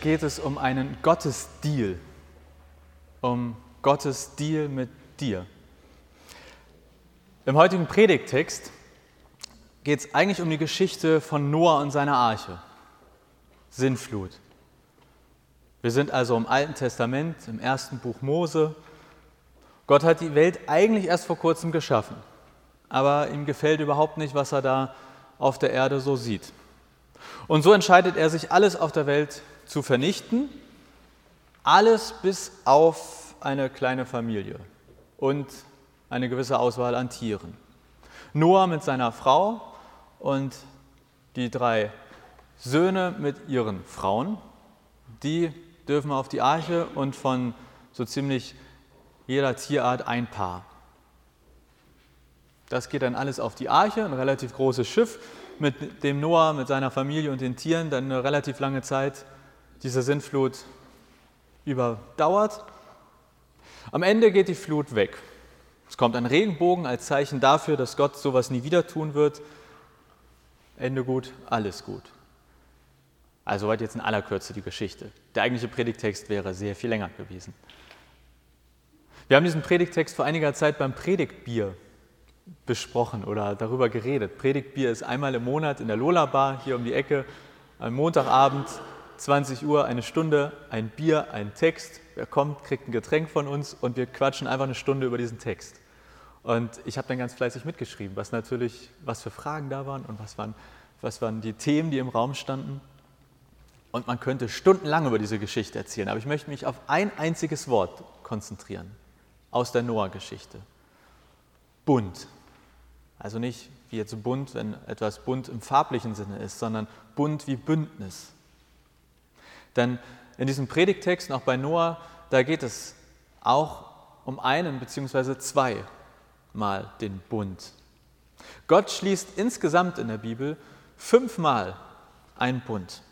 Geht es um einen Gottesdeal, um Gottes Deal mit dir. Im heutigen Predigttext geht es eigentlich um die Geschichte von Noah und seiner Arche, Sintflut. Wir sind also im Alten Testament, im ersten Buch Mose. Gott hat die Welt eigentlich erst vor kurzem geschaffen, aber ihm gefällt überhaupt nicht, was er da auf der Erde so sieht. Und so entscheidet er sich, alles auf der Welt zu vernichten, alles bis auf eine kleine Familie und eine gewisse Auswahl an Tieren. Noah mit seiner Frau und die drei Söhne mit ihren Frauen, die dürfen auf die Arche und von so ziemlich jeder Tierart ein Paar. Das geht dann alles auf die Arche, ein relativ großes Schiff, mit dem Noah, mit seiner Familie und den Tieren dann eine relativ lange Zeit diese Sintflut überdauert. Am Ende geht die Flut weg. Es kommt ein Regenbogen als Zeichen dafür, dass Gott sowas nie wieder tun wird. Ende gut, alles gut. Also soweit jetzt in aller Kürze die Geschichte. Der eigentliche Predigtext wäre sehr viel länger gewesen. Wir haben diesen Predigtext vor einiger Zeit beim Predigtbier besprochen oder darüber geredet. Predigtbier ist einmal im Monat in der Lola Bar hier um die Ecke, am Montagabend, 20 Uhr, eine Stunde, ein Bier, ein Text. Wer kommt, kriegt ein Getränk von uns und wir quatschen einfach eine Stunde über diesen Text. Und ich habe dann ganz fleißig mitgeschrieben, was natürlich, was für Fragen da waren und was waren, was waren die Themen, die im Raum standen. Und man könnte stundenlang über diese Geschichte erzählen, aber ich möchte mich auf ein einziges Wort konzentrieren aus der Noah-Geschichte. Bunt. Also nicht wie jetzt bunt, wenn etwas bunt im farblichen Sinne ist, sondern bunt wie Bündnis. Denn in diesem Predigtext, auch bei Noah, da geht es auch um einen bzw. zweimal den Bund. Gott schließt insgesamt in der Bibel fünfmal einen Bund.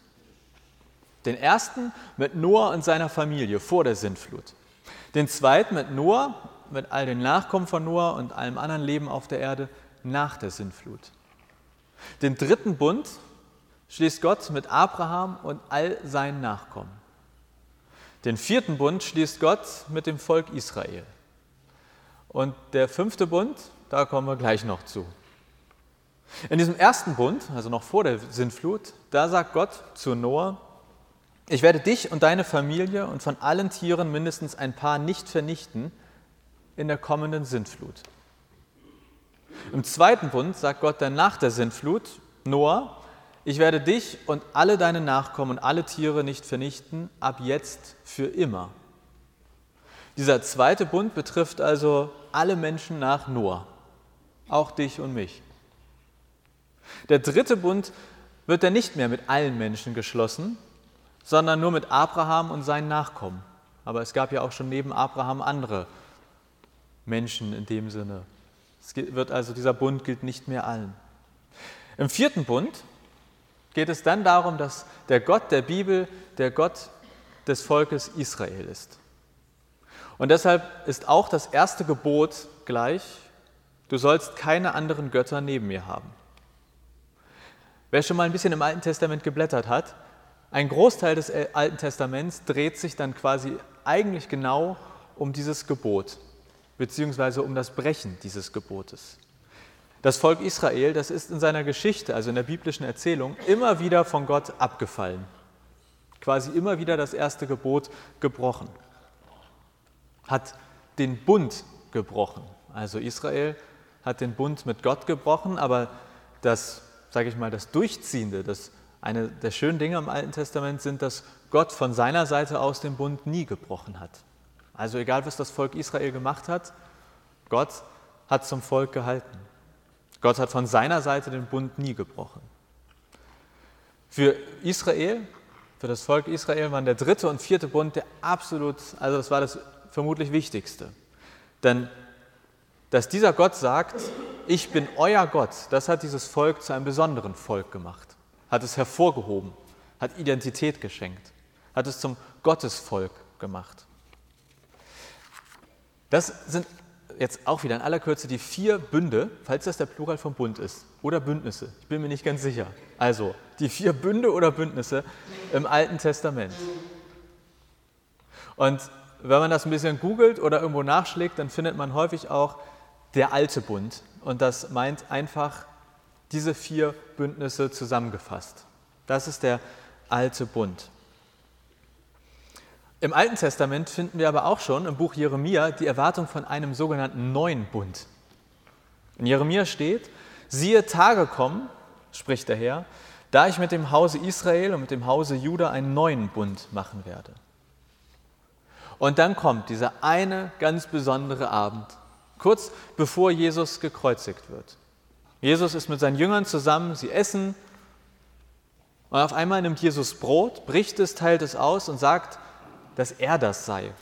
Den ersten mit Noah und seiner Familie vor der Sintflut. Den zweiten mit Noah, mit all den Nachkommen von Noah und allem anderen Leben auf der Erde nach der Sintflut. Den dritten Bund schließt Gott mit Abraham und all seinen Nachkommen. Den vierten Bund schließt Gott mit dem Volk Israel. Und der fünfte Bund, da kommen wir gleich noch zu. In diesem ersten Bund, also noch vor der Sintflut, da sagt Gott zu Noah, ich werde dich und deine Familie und von allen Tieren mindestens ein paar nicht vernichten in der kommenden Sintflut. Im zweiten Bund sagt Gott dann nach der Sintflut, Noah, ich werde dich und alle deine Nachkommen und alle Tiere nicht vernichten, ab jetzt für immer. Dieser zweite Bund betrifft also alle Menschen nach Noah, auch dich und mich. Der dritte Bund wird dann nicht mehr mit allen Menschen geschlossen, sondern nur mit Abraham und seinen Nachkommen. Aber es gab ja auch schon neben Abraham andere Menschen in dem Sinne. Es wird also dieser Bund gilt nicht mehr allen. Im vierten Bund geht es dann darum, dass der Gott der Bibel der Gott des Volkes Israel ist. Und deshalb ist auch das erste Gebot gleich, du sollst keine anderen Götter neben mir haben. Wer schon mal ein bisschen im Alten Testament geblättert hat, ein Großteil des Alten Testaments dreht sich dann quasi eigentlich genau um dieses Gebot, beziehungsweise um das Brechen dieses Gebotes. Das Volk Israel, das ist in seiner Geschichte, also in der biblischen Erzählung, immer wieder von Gott abgefallen. Quasi immer wieder das erste Gebot gebrochen. Hat den Bund gebrochen. Also Israel hat den Bund mit Gott gebrochen, aber das, sage ich mal, das Durchziehende, das eine der schönen Dinge im Alten Testament sind, dass Gott von seiner Seite aus den Bund nie gebrochen hat. Also egal, was das Volk Israel gemacht hat, Gott hat zum Volk gehalten. Gott hat von seiner Seite den Bund nie gebrochen. Für Israel, für das Volk Israel waren der dritte und vierte Bund der absolut, also das war das vermutlich wichtigste. Denn dass dieser Gott sagt, ich bin euer Gott, das hat dieses Volk zu einem besonderen Volk gemacht, hat es hervorgehoben, hat Identität geschenkt, hat es zum Gottesvolk gemacht. Das sind jetzt auch wieder in aller Kürze die vier Bünde, falls das der Plural vom Bund ist, oder Bündnisse. Ich bin mir nicht ganz sicher. Also die vier Bünde oder Bündnisse im Alten Testament. Und wenn man das ein bisschen googelt oder irgendwo nachschlägt, dann findet man häufig auch der alte Bund. Und das meint einfach diese vier Bündnisse zusammengefasst. Das ist der alte Bund. Im Alten Testament finden wir aber auch schon im Buch Jeremia die Erwartung von einem sogenannten neuen Bund. In Jeremia steht, siehe Tage kommen, spricht der Herr, da ich mit dem Hause Israel und mit dem Hause Juda einen neuen Bund machen werde. Und dann kommt dieser eine ganz besondere Abend, kurz bevor Jesus gekreuzigt wird. Jesus ist mit seinen Jüngern zusammen, sie essen und auf einmal nimmt Jesus Brot, bricht es, teilt es aus und sagt, dass er das sei.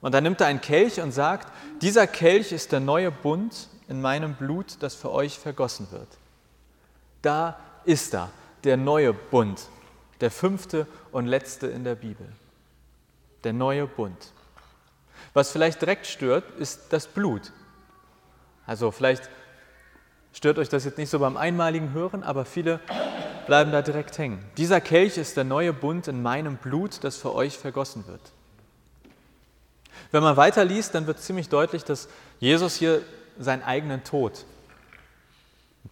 Und dann nimmt er einen Kelch und sagt, dieser Kelch ist der neue Bund in meinem Blut, das für euch vergossen wird. Da ist er, der neue Bund, der fünfte und letzte in der Bibel. Der neue Bund. Was vielleicht direkt stört, ist das Blut. Also vielleicht stört euch das jetzt nicht so beim einmaligen Hören, aber viele bleiben da direkt hängen. Dieser Kelch ist der neue Bund in meinem Blut, das für euch vergossen wird. Wenn man weiterliest, dann wird ziemlich deutlich, dass Jesus hier seinen eigenen Tod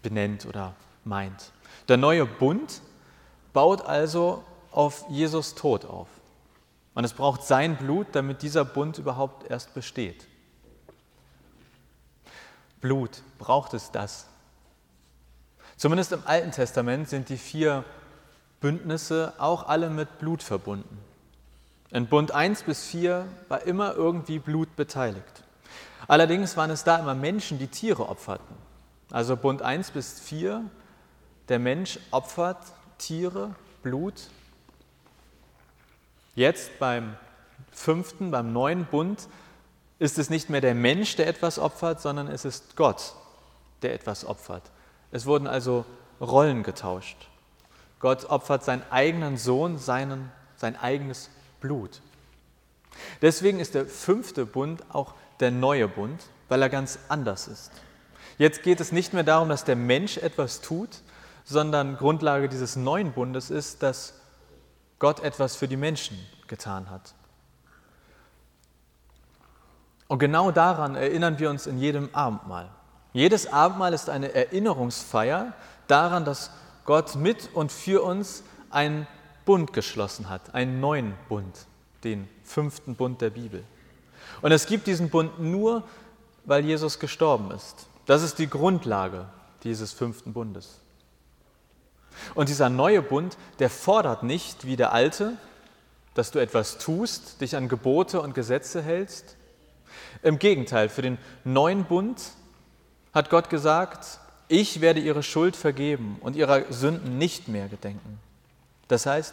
benennt oder meint. Der neue Bund baut also auf Jesus Tod auf. Und es braucht sein Blut, damit dieser Bund überhaupt erst besteht. Blut, braucht es das? Zumindest im Alten Testament sind die vier Bündnisse auch alle mit Blut verbunden. In Bund 1 bis 4 war immer irgendwie Blut beteiligt. Allerdings waren es da immer Menschen, die Tiere opferten. Also Bund 1 bis 4, der Mensch opfert Tiere, Blut. Jetzt beim fünften, beim neuen Bund, ist es nicht mehr der Mensch, der etwas opfert, sondern es ist Gott, der etwas opfert. Es wurden also Rollen getauscht. Gott opfert seinen eigenen Sohn, seinen, sein eigenes Blut. Deswegen ist der fünfte Bund auch der neue Bund, weil er ganz anders ist. Jetzt geht es nicht mehr darum, dass der Mensch etwas tut, sondern Grundlage dieses neuen Bundes ist, dass Gott etwas für die Menschen getan hat. Und genau daran erinnern wir uns in jedem Abendmahl. Jedes Abendmahl ist eine Erinnerungsfeier daran, dass Gott mit und für uns einen Bund geschlossen hat, einen neuen Bund, den fünften Bund der Bibel. Und es gibt diesen Bund nur, weil Jesus gestorben ist. Das ist die Grundlage dieses fünften Bundes. Und dieser neue Bund, der fordert nicht wie der alte, dass du etwas tust, dich an Gebote und Gesetze hältst. Im Gegenteil, für den neuen Bund hat Gott gesagt, ich werde ihre Schuld vergeben und ihrer Sünden nicht mehr gedenken. Das heißt,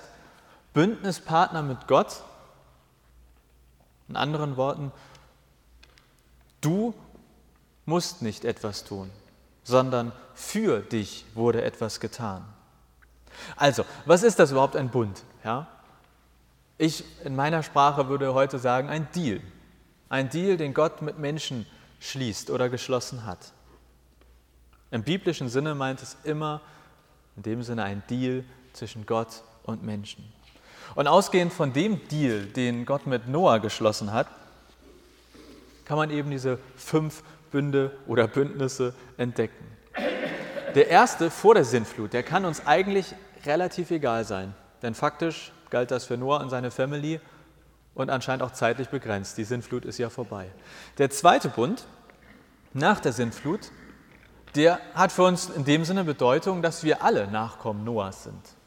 Bündnispartner mit Gott, in anderen Worten, du musst nicht etwas tun, sondern für dich wurde etwas getan. Also, was ist das überhaupt ein Bund? Ja? Ich in meiner Sprache würde heute sagen, ein Deal. Ein Deal, den Gott mit Menschen schließt oder geschlossen hat. Im biblischen Sinne meint es immer in dem Sinne ein Deal zwischen Gott und Menschen. Und ausgehend von dem Deal, den Gott mit Noah geschlossen hat, kann man eben diese fünf Bünde oder Bündnisse entdecken. Der erste vor der Sintflut, der kann uns eigentlich relativ egal sein, denn faktisch galt das für Noah und seine Family und anscheinend auch zeitlich begrenzt. Die Sintflut ist ja vorbei. Der zweite Bund nach der Sintflut, der hat für uns in dem Sinne Bedeutung, dass wir alle Nachkommen Noahs sind.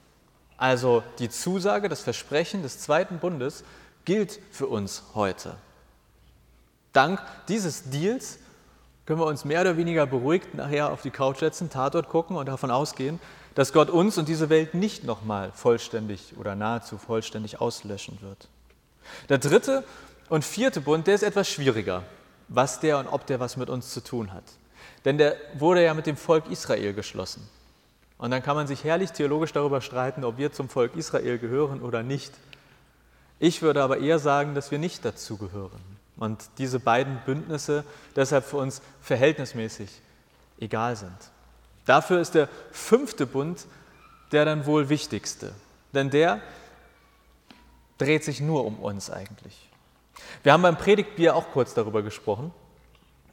Also die Zusage, das Versprechen des zweiten Bundes gilt für uns heute. Dank dieses Deals können wir uns mehr oder weniger beruhigt nachher auf die Couch setzen, Tatort gucken und davon ausgehen, dass Gott uns und diese Welt nicht nochmal vollständig oder nahezu vollständig auslöschen wird. Der dritte und vierte Bund, der ist etwas schwieriger, was der und ob der was mit uns zu tun hat. Denn der wurde ja mit dem Volk Israel geschlossen. Und dann kann man sich herrlich theologisch darüber streiten, ob wir zum Volk Israel gehören oder nicht. Ich würde aber eher sagen, dass wir nicht dazu gehören. und diese beiden Bündnisse deshalb für uns verhältnismäßig egal sind. Dafür ist der fünfte Bund der dann wohl wichtigste, denn der dreht sich nur um uns eigentlich. Wir haben beim Predigtbier auch kurz darüber gesprochen,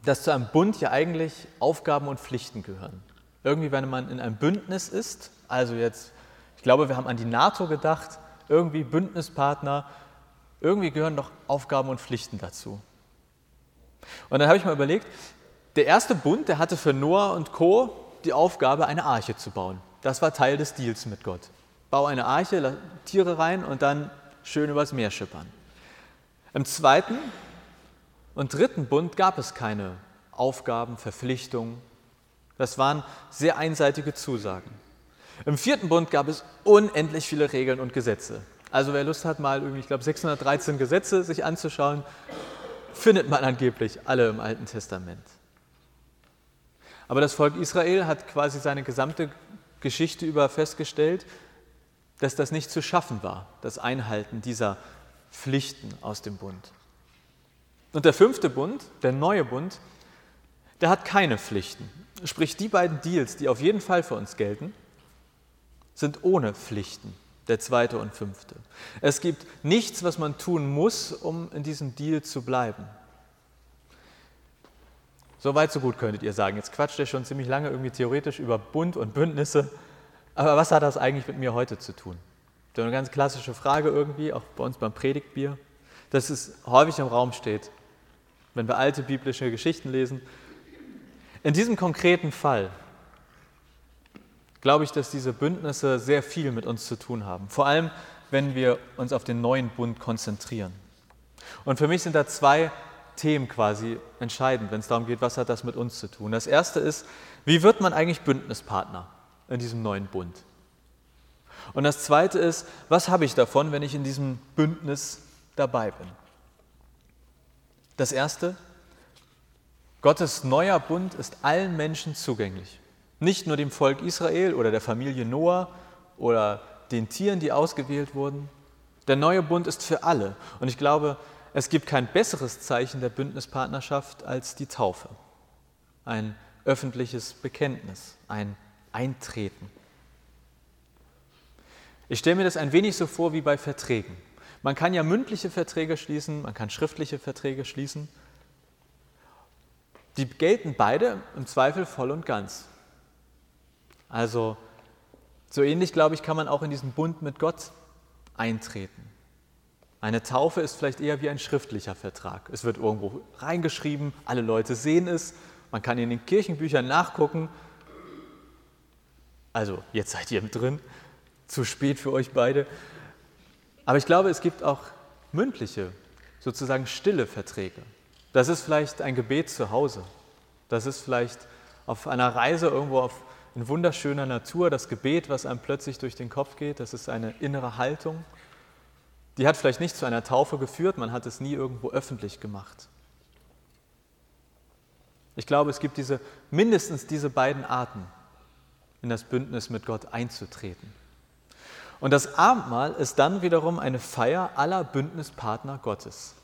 dass zu einem Bund ja eigentlich Aufgaben und Pflichten gehören. Irgendwie, wenn man in einem Bündnis ist, also jetzt, ich glaube, wir haben an die NATO gedacht, irgendwie Bündnispartner, irgendwie gehören doch Aufgaben und Pflichten dazu. Und dann habe ich mal überlegt, der erste Bund, der hatte für Noah und Co. die Aufgabe, eine Arche zu bauen. Das war Teil des Deals mit Gott. Bau eine Arche, Tiere rein und dann schön übers Meer schippern. Im zweiten und dritten Bund gab es keine Aufgaben, Verpflichtungen. Das waren sehr einseitige Zusagen. Im vierten Bund gab es unendlich viele Regeln und Gesetze. Also wer Lust hat, mal irgendwie, ich glaube, 613 Gesetze sich anzuschauen, findet man angeblich alle im Alten Testament. Aber das Volk Israel hat quasi seine gesamte Geschichte über festgestellt, dass das nicht zu schaffen war, das Einhalten dieser Pflichten aus dem Bund. Und der fünfte Bund, der neue Bund, der hat keine Pflichten. Sprich, die beiden Deals, die auf jeden Fall für uns gelten, sind ohne Pflichten, der zweite und fünfte. Es gibt nichts, was man tun muss, um in diesem Deal zu bleiben. So weit, so gut könntet ihr sagen. Jetzt quatscht ihr schon ziemlich lange irgendwie theoretisch über Bund und Bündnisse. Aber was hat das eigentlich mit mir heute zu tun? So eine ganz klassische Frage irgendwie, auch bei uns beim Predigtbier, dass es häufig im Raum steht, wenn wir alte biblische Geschichten lesen. In diesem konkreten Fall glaube ich, dass diese Bündnisse sehr viel mit uns zu tun haben. Vor allem, wenn wir uns auf den neuen Bund konzentrieren. Und für mich sind da zwei Themen quasi entscheidend, wenn es darum geht, was hat das mit uns zu tun. Das erste ist, wie wird man eigentlich Bündnispartner in diesem neuen Bund? Und das zweite ist, was habe ich davon, wenn ich in diesem Bündnis dabei bin? Das erste, Gottes neuer Bund ist allen Menschen zugänglich. Nicht nur dem Volk Israel oder der Familie Noah oder den Tieren, die ausgewählt wurden. Der neue Bund ist für alle. Und ich glaube, es gibt kein besseres Zeichen der Bündnispartnerschaft als die Taufe. Ein öffentliches Bekenntnis, ein Eintreten. Ich stelle mir das ein wenig so vor wie bei Verträgen. Man kann ja mündliche Verträge schließen, man kann schriftliche Verträge schließen. Die gelten beide im Zweifel voll und ganz. Also so ähnlich, glaube ich, kann man auch in diesen Bund mit Gott eintreten. Eine Taufe ist vielleicht eher wie ein schriftlicher Vertrag. Es wird irgendwo reingeschrieben, alle Leute sehen es, man kann in den Kirchenbüchern nachgucken. Also, jetzt seid ihr drin, zu spät für euch beide. Aber ich glaube, es gibt auch mündliche, sozusagen stille Verträge. Das ist vielleicht ein Gebet zu Hause. Das ist vielleicht auf einer Reise irgendwo auf, in wunderschöner Natur das Gebet, was einem plötzlich durch den Kopf geht. Das ist eine innere Haltung. Die hat vielleicht nicht zu einer Taufe geführt, man hat es nie irgendwo öffentlich gemacht. Ich glaube, es gibt diese, mindestens diese beiden Arten, in das Bündnis mit Gott einzutreten. Und das Abendmahl ist dann wiederum eine Feier aller Bündnispartner Gottes.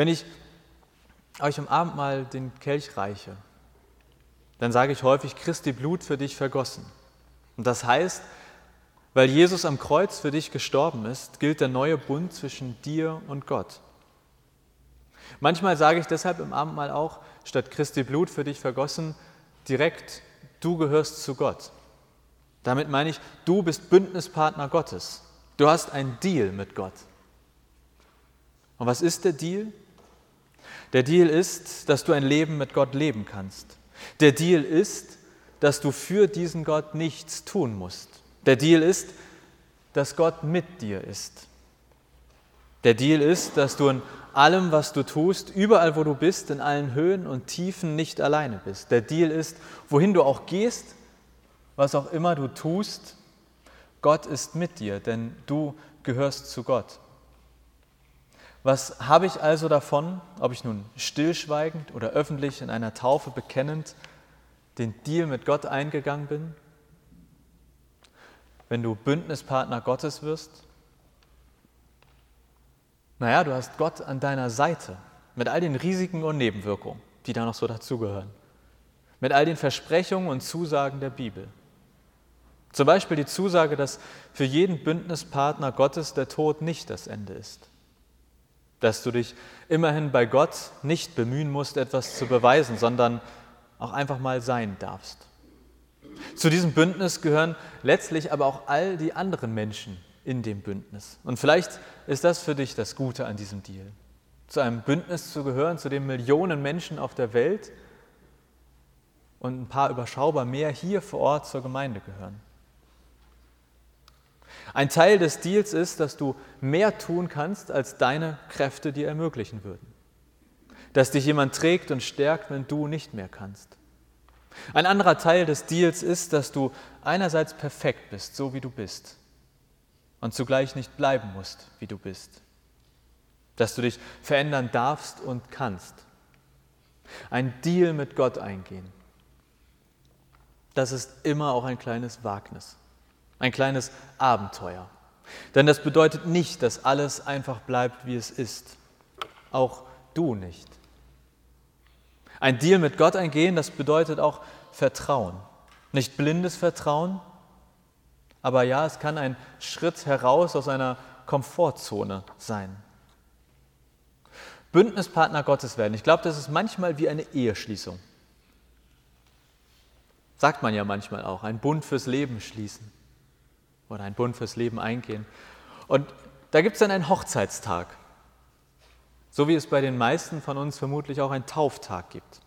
Wenn ich euch im Abendmahl den Kelch reiche, dann sage ich häufig, Christi Blut für dich vergossen. Und das heißt, weil Jesus am Kreuz für dich gestorben ist, gilt der neue Bund zwischen dir und Gott. Manchmal sage ich deshalb im Abendmahl auch, statt Christi Blut für dich vergossen, direkt, du gehörst zu Gott. Damit meine ich, du bist Bündnispartner Gottes. Du hast einen Deal mit Gott. Und was ist der Deal? Der Deal ist, dass du ein Leben mit Gott leben kannst. Der Deal ist, dass du für diesen Gott nichts tun musst. Der Deal ist, dass Gott mit dir ist. Der Deal ist, dass du in allem, was du tust, überall, wo du bist, in allen Höhen und Tiefen nicht alleine bist. Der Deal ist, wohin du auch gehst, was auch immer du tust, Gott ist mit dir, denn du gehörst zu Gott. Was habe ich also davon, ob ich nun stillschweigend oder öffentlich in einer Taufe bekennend den Deal mit Gott eingegangen bin? wenn du Bündnispartner Gottes wirst? Naja, du hast Gott an deiner Seite mit all den Risiken und Nebenwirkungen, die da noch so dazugehören. Mit all den Versprechungen und Zusagen der Bibel. Zum Beispiel die Zusage, dass für jeden Bündnispartner Gottes der Tod nicht das Ende ist. Dass du dich immerhin bei Gott nicht bemühen musst, etwas zu beweisen, sondern auch einfach mal sein darfst. Zu diesem Bündnis gehören letztlich aber auch all die anderen Menschen in dem Bündnis. Und vielleicht ist das für dich das Gute an diesem Deal. Zu einem Bündnis zu gehören, zu dem Millionen Menschen auf der Welt und ein paar überschaubar mehr hier vor Ort zur Gemeinde gehören. Ein Teil des Deals ist, dass du mehr tun kannst, als deine Kräfte dir ermöglichen würden. Dass dich jemand trägt und stärkt, wenn du nicht mehr kannst. Ein anderer Teil des Deals ist, dass du einerseits perfekt bist, so wie du bist, und zugleich nicht bleiben musst, wie du bist. Dass du dich verändern darfst und kannst. Ein Deal mit Gott eingehen. Das ist immer auch ein kleines Wagnis ein kleines Abenteuer. Denn das bedeutet nicht, dass alles einfach bleibt, wie es ist. Auch du nicht. Ein Deal mit Gott eingehen, das bedeutet auch Vertrauen. Nicht blindes Vertrauen, aber ja, es kann ein Schritt heraus aus einer Komfortzone sein. Bündnispartner Gottes werden. Ich glaube, das ist manchmal wie eine Eheschließung. Sagt man ja manchmal auch, ein Bund fürs Leben schließen oder einen Bund fürs Leben eingehen. Und da gibt es dann einen Hochzeitstag, so wie es bei den meisten von uns vermutlich auch einen Tauftag gibt.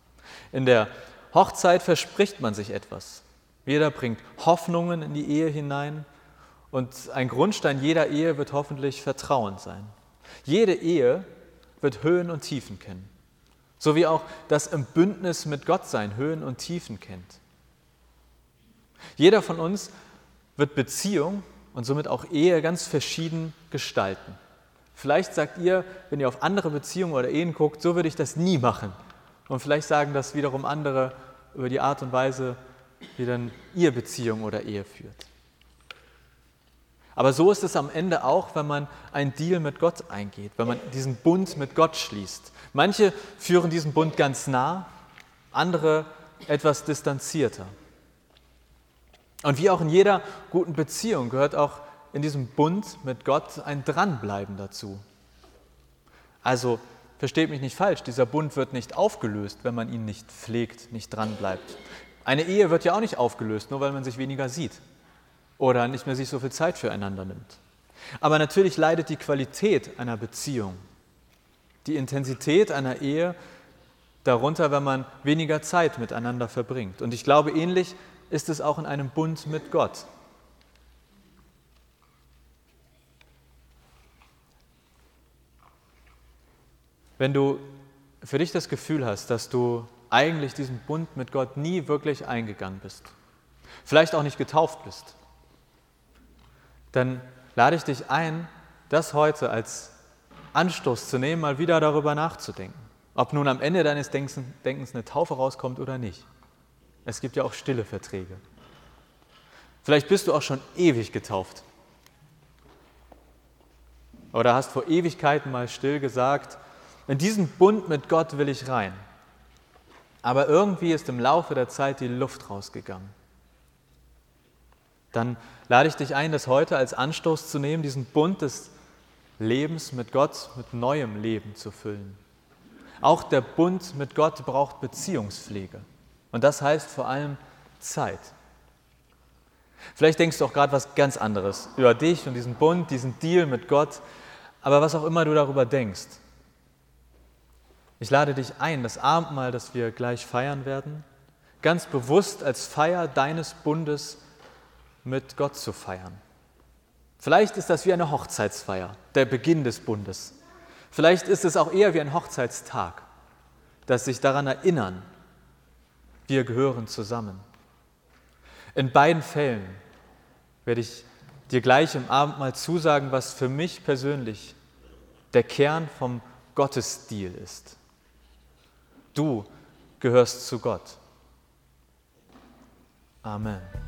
In der Hochzeit verspricht man sich etwas. Jeder bringt Hoffnungen in die Ehe hinein und ein Grundstein jeder Ehe wird hoffentlich Vertrauen sein. Jede Ehe wird Höhen und Tiefen kennen, so wie auch das im Bündnis mit Gott sein Höhen und Tiefen kennt. Jeder von uns wird Beziehung und somit auch Ehe ganz verschieden gestalten. Vielleicht sagt ihr, wenn ihr auf andere Beziehungen oder Ehen guckt, so würde ich das nie machen. Und vielleicht sagen das wiederum andere über die Art und Weise, wie dann ihr Beziehung oder Ehe führt. Aber so ist es am Ende auch, wenn man einen Deal mit Gott eingeht, wenn man diesen Bund mit Gott schließt. Manche führen diesen Bund ganz nah, andere etwas distanzierter. Und wie auch in jeder guten Beziehung gehört auch in diesem Bund mit Gott ein Dranbleiben dazu. Also versteht mich nicht falsch, dieser Bund wird nicht aufgelöst, wenn man ihn nicht pflegt, nicht dranbleibt. Eine Ehe wird ja auch nicht aufgelöst, nur weil man sich weniger sieht oder nicht mehr sich so viel Zeit füreinander nimmt. Aber natürlich leidet die Qualität einer Beziehung, die Intensität einer Ehe darunter, wenn man weniger Zeit miteinander verbringt. Und ich glaube, ähnlich ist es auch in einem Bund mit Gott. Wenn du für dich das Gefühl hast, dass du eigentlich diesen Bund mit Gott nie wirklich eingegangen bist, vielleicht auch nicht getauft bist, dann lade ich dich ein, das heute als Anstoß zu nehmen, mal wieder darüber nachzudenken, ob nun am Ende deines Denkens eine Taufe rauskommt oder nicht. Es gibt ja auch stille Verträge. Vielleicht bist du auch schon ewig getauft. Oder hast vor Ewigkeiten mal still gesagt, in diesen Bund mit Gott will ich rein. Aber irgendwie ist im Laufe der Zeit die Luft rausgegangen. Dann lade ich dich ein, das heute als Anstoß zu nehmen, diesen Bund des Lebens mit Gott mit neuem Leben zu füllen. Auch der Bund mit Gott braucht Beziehungspflege. Und das heißt vor allem Zeit. Vielleicht denkst du auch gerade was ganz anderes über dich und diesen Bund, diesen Deal mit Gott, aber was auch immer du darüber denkst. Ich lade dich ein, das Abendmahl, das wir gleich feiern werden, ganz bewusst als Feier deines Bundes mit Gott zu feiern. Vielleicht ist das wie eine Hochzeitsfeier, der Beginn des Bundes. Vielleicht ist es auch eher wie ein Hochzeitstag, das sich daran erinnern, wir gehören zusammen. In beiden Fällen werde ich dir gleich im Abendmahl zusagen, was für mich persönlich der Kern vom Gottesstil ist. Du gehörst zu Gott. Amen.